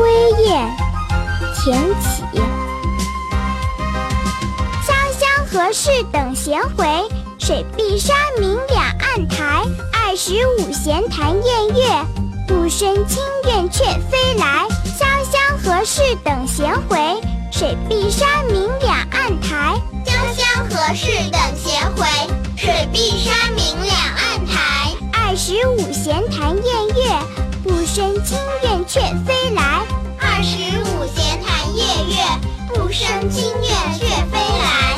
归雁，田起。潇湘何事等闲回？水碧山明两岸台。二十五闲谈宴月，不胜清怨却飞来。潇湘何事等闲回？水碧山明两岸台。潇湘何事等闲回？水碧山明两岸台。二十五闲谈宴月，不胜清怨不胜清怨却飞来。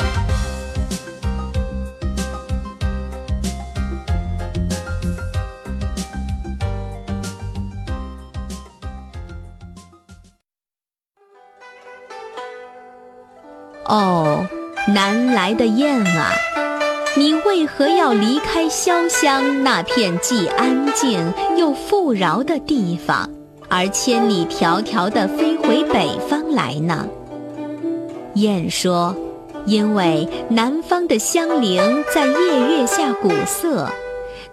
哦，南来的雁啊，你为何要离开潇湘那片既安静又富饶的地方，而千里迢迢地飞回北方来呢？雁说：“因为南方的香菱在夜月下鼓瑟，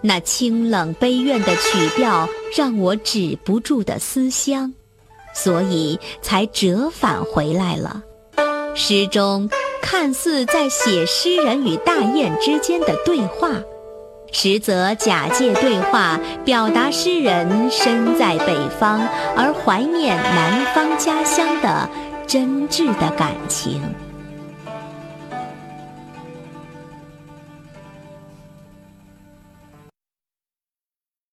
那清冷悲怨的曲调让我止不住的思乡，所以才折返回来了。”诗中看似在写诗人与大雁之间的对话，实则假借对话表达诗人身在北方而怀念南方家乡的真挚的感情。